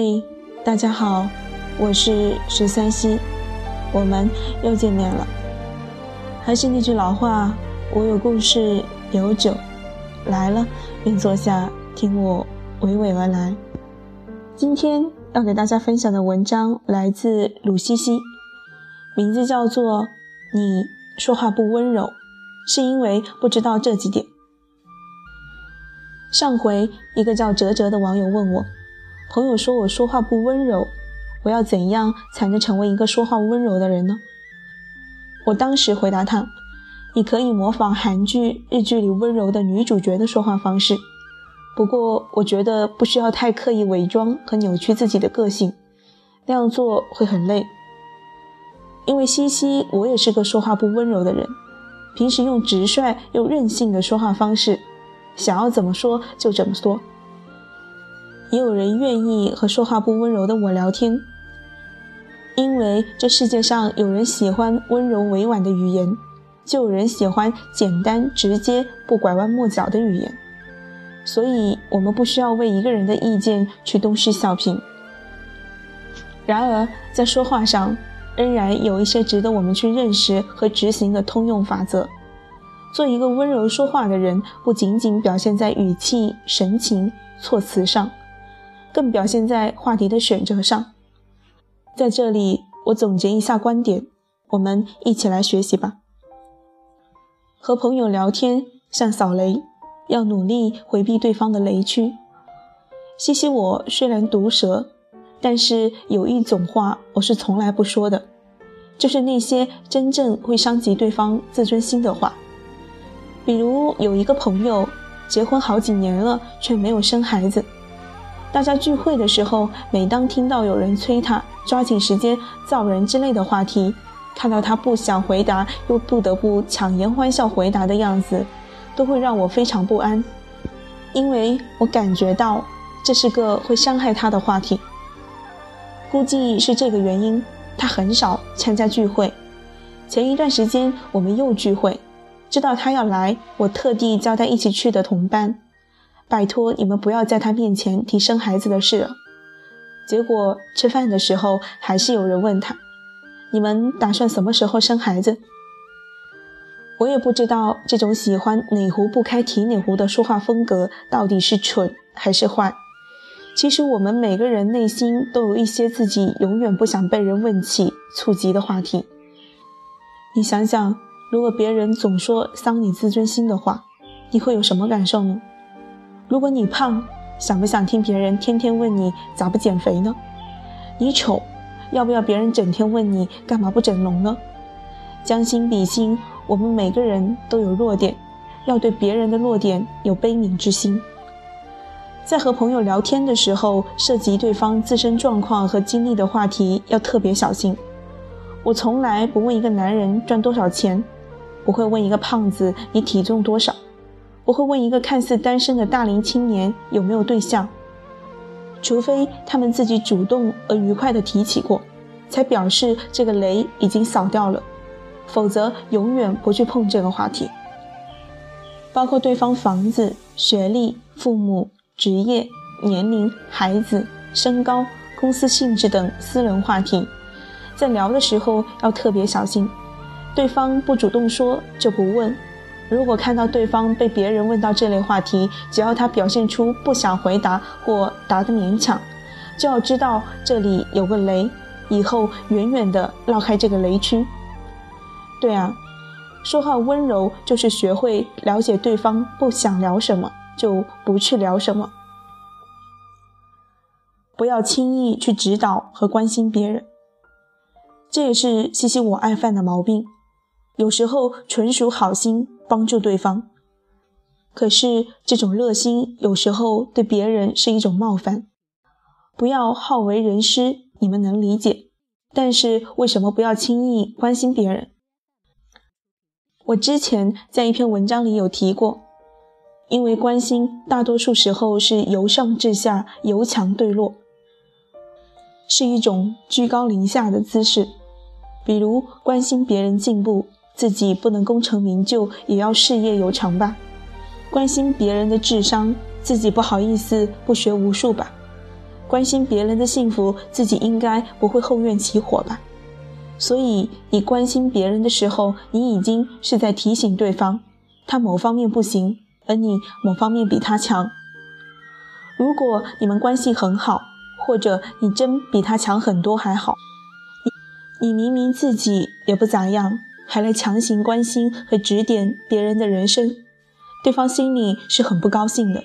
嘿，大家好，我是十三溪，我们又见面了。还是那句老话，我有故事，有酒，来了便坐下，听我娓娓而来。今天要给大家分享的文章来自鲁西西，名字叫做《你说话不温柔，是因为不知道这几点》。上回一个叫哲哲的网友问我。朋友说我说话不温柔，我要怎样才能成为一个说话温柔的人呢？我当时回答他：“你可以模仿韩剧、日剧里温柔的女主角的说话方式，不过我觉得不需要太刻意伪装和扭曲自己的个性，那样做会很累。因为西西，我也是个说话不温柔的人，平时用直率又任性的说话方式，想要怎么说就怎么说。”也有人愿意和说话不温柔的我聊天，因为这世界上有人喜欢温柔委婉的语言，就有人喜欢简单直接不拐弯抹角的语言，所以我们不需要为一个人的意见去东施效颦。然而，在说话上，仍然有一些值得我们去认识和执行的通用法则。做一个温柔说话的人，不仅仅表现在语气、神情、措辞上。更表现在话题的选择上。在这里，我总结一下观点，我们一起来学习吧。和朋友聊天像扫雷，要努力回避对方的雷区。西西，我虽然毒舌，但是有一种话我是从来不说的，就是那些真正会伤及对方自尊心的话。比如有一个朋友结婚好几年了，却没有生孩子。大家聚会的时候，每当听到有人催他抓紧时间造人之类的话题，看到他不想回答又不得不强颜欢笑回答的样子，都会让我非常不安，因为我感觉到这是个会伤害他的话题。估计是这个原因，他很少参加聚会。前一段时间我们又聚会，知道他要来，我特地叫他一起去的同伴。拜托你们不要在他面前提生孩子的事了。结果吃饭的时候，还是有人问他：“你们打算什么时候生孩子？”我也不知道这种喜欢哪壶不开提哪壶的说话风格到底是蠢还是坏。其实我们每个人内心都有一些自己永远不想被人问起、触及的话题。你想想，如果别人总说伤你自尊心的话，你会有什么感受呢？如果你胖，想不想听别人天天问你咋不减肥呢？你丑，要不要别人整天问你干嘛不整容呢？将心比心，我们每个人都有弱点，要对别人的弱点有悲悯之心。在和朋友聊天的时候，涉及对方自身状况和经历的话题，要特别小心。我从来不问一个男人赚多少钱，不会问一个胖子你体重多少。我会问一个看似单身的大龄青年有没有对象，除非他们自己主动而愉快地提起过，才表示这个雷已经扫掉了，否则永远不去碰这个话题。包括对方房子、学历、父母、职业、年龄、孩子、身高、公司性质等私人话题，在聊的时候要特别小心，对方不主动说就不问。如果看到对方被别人问到这类话题，只要他表现出不想回答或答得勉强，就要知道这里有个雷，以后远远的绕开这个雷区。对啊，说话温柔就是学会了解对方不想聊什么就不去聊什么，不要轻易去指导和关心别人，这也是西西我爱犯的毛病，有时候纯属好心。帮助对方，可是这种热心有时候对别人是一种冒犯。不要好为人师，你们能理解。但是为什么不要轻易关心别人？我之前在一篇文章里有提过，因为关心大多数时候是由上至下、由强对弱，是一种居高临下的姿势。比如关心别人进步。自己不能功成名就，也要事业有成吧；关心别人的智商，自己不好意思不学无术吧；关心别人的幸福，自己应该不会后院起火吧？所以，你关心别人的时候，你已经是在提醒对方，他某方面不行，而你某方面比他强。如果你们关系很好，或者你真比他强很多还好，你你明明自己也不咋样，还来强行关心和指点别人的人生，对方心里是很不高兴的。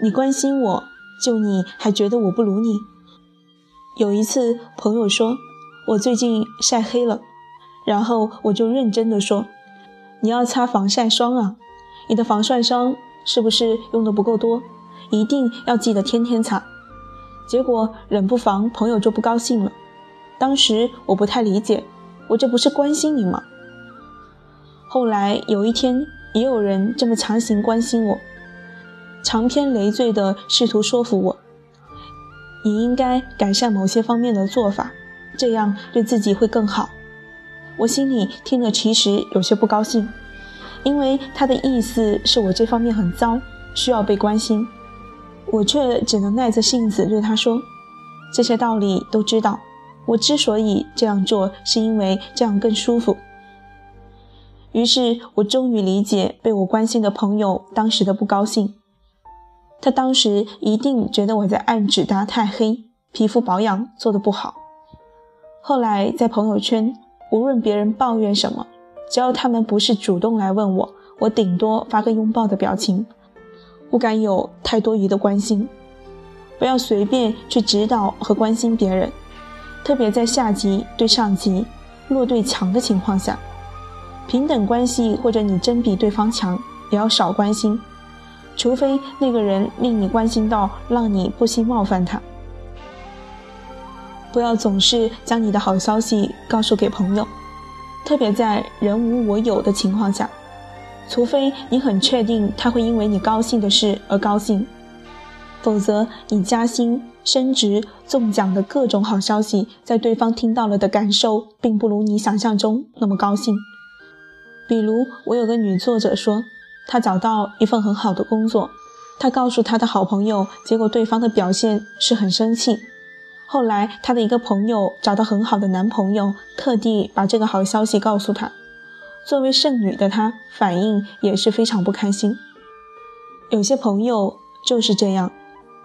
你关心我。就你还觉得我不如你？有一次朋友说我最近晒黑了，然后我就认真的说，你要擦防晒霜啊，你的防晒霜是不是用的不够多？一定要记得天天擦。结果冷不防朋友就不高兴了。当时我不太理解，我这不是关心你吗？后来有一天也有人这么强行关心我。长篇累赘的试图说服我，你应该改善某些方面的做法，这样对自己会更好。我心里听了，其实有些不高兴，因为他的意思是我这方面很糟，需要被关心。我却只能耐着性子对他说：“这些道理都知道，我之所以这样做，是因为这样更舒服。”于是我终于理解被我关心的朋友当时的不高兴。他当时一定觉得我在暗指他太黑，皮肤保养做得不好。后来在朋友圈，无论别人抱怨什么，只要他们不是主动来问我，我顶多发个拥抱的表情，不敢有太多余的关心。不要随便去指导和关心别人，特别在下级对上级弱对强的情况下，平等关系或者你真比对方强，也要少关心。除非那个人令你关心到让你不惜冒犯他，不要总是将你的好消息告诉给朋友，特别在人无我有的情况下，除非你很确定他会因为你高兴的事而高兴，否则你加薪、升职、中奖的各种好消息，在对方听到了的感受，并不如你想象中那么高兴。比如，我有个女作者说。她找到一份很好的工作，她告诉她的好朋友，结果对方的表现是很生气。后来她的一个朋友找到很好的男朋友，特地把这个好消息告诉他。作为剩女的她，反应也是非常不开心。有些朋友就是这样，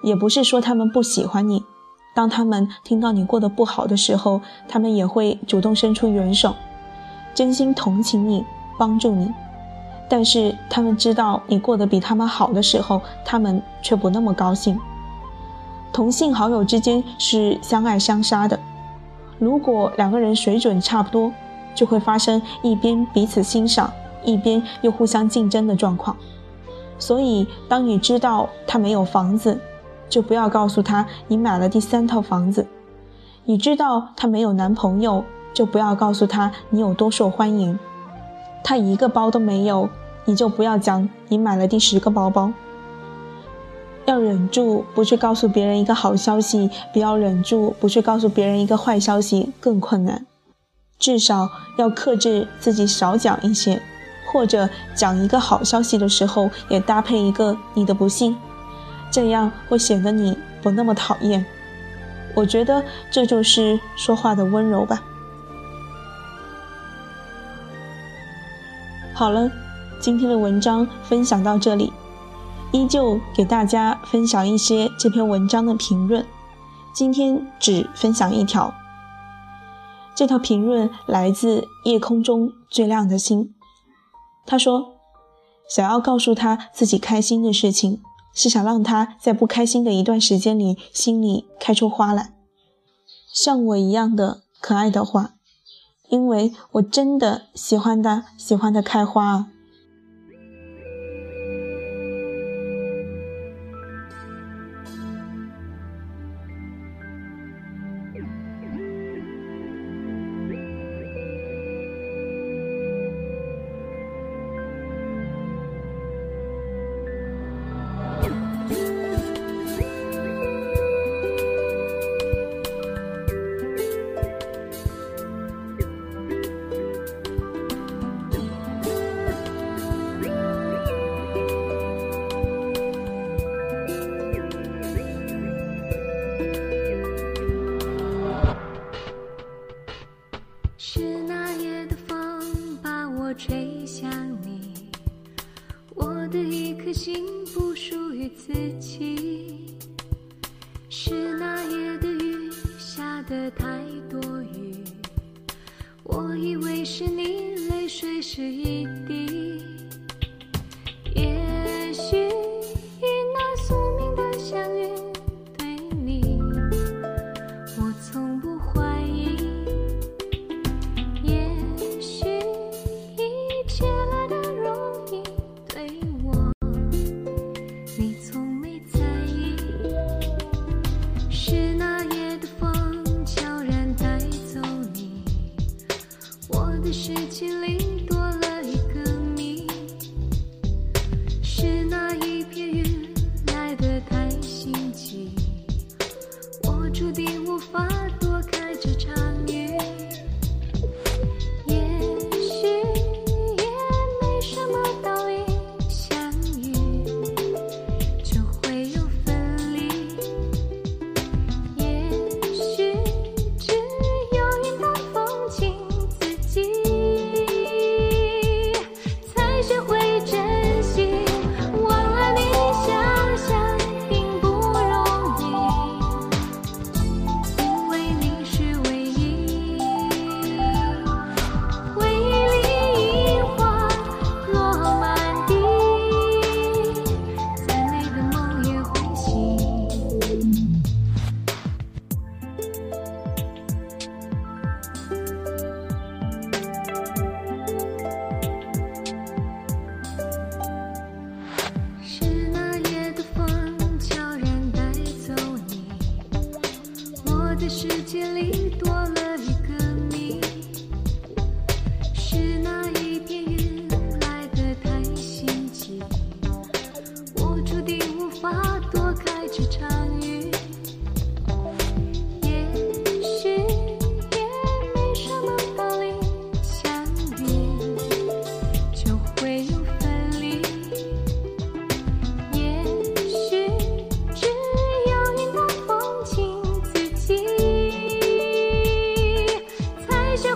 也不是说他们不喜欢你，当他们听到你过得不好的时候，他们也会主动伸出援手，真心同情你，帮助你。但是他们知道你过得比他们好的时候，他们却不那么高兴。同性好友之间是相爱相杀的，如果两个人水准差不多，就会发生一边彼此欣赏，一边又互相竞争的状况。所以，当你知道他没有房子，就不要告诉他你买了第三套房子；你知道他没有男朋友，就不要告诉他你有多受欢迎。他一个包都没有，你就不要讲你买了第十个包包。要忍住不去告诉别人一个好消息，比要忍住不去告诉别人一个坏消息更困难。至少要克制自己少讲一些，或者讲一个好消息的时候也搭配一个你的不幸，这样会显得你不那么讨厌。我觉得这就是说话的温柔吧。好了，今天的文章分享到这里，依旧给大家分享一些这篇文章的评论。今天只分享一条，这条评论来自夜空中最亮的星。他说：“想要告诉他自己开心的事情，是想让他在不开心的一段时间里心里开出花来，像我一样的可爱的花。”因为我真的喜欢他，喜欢它开花。的太多雨我以为是你泪水是一滴是凄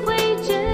会觉。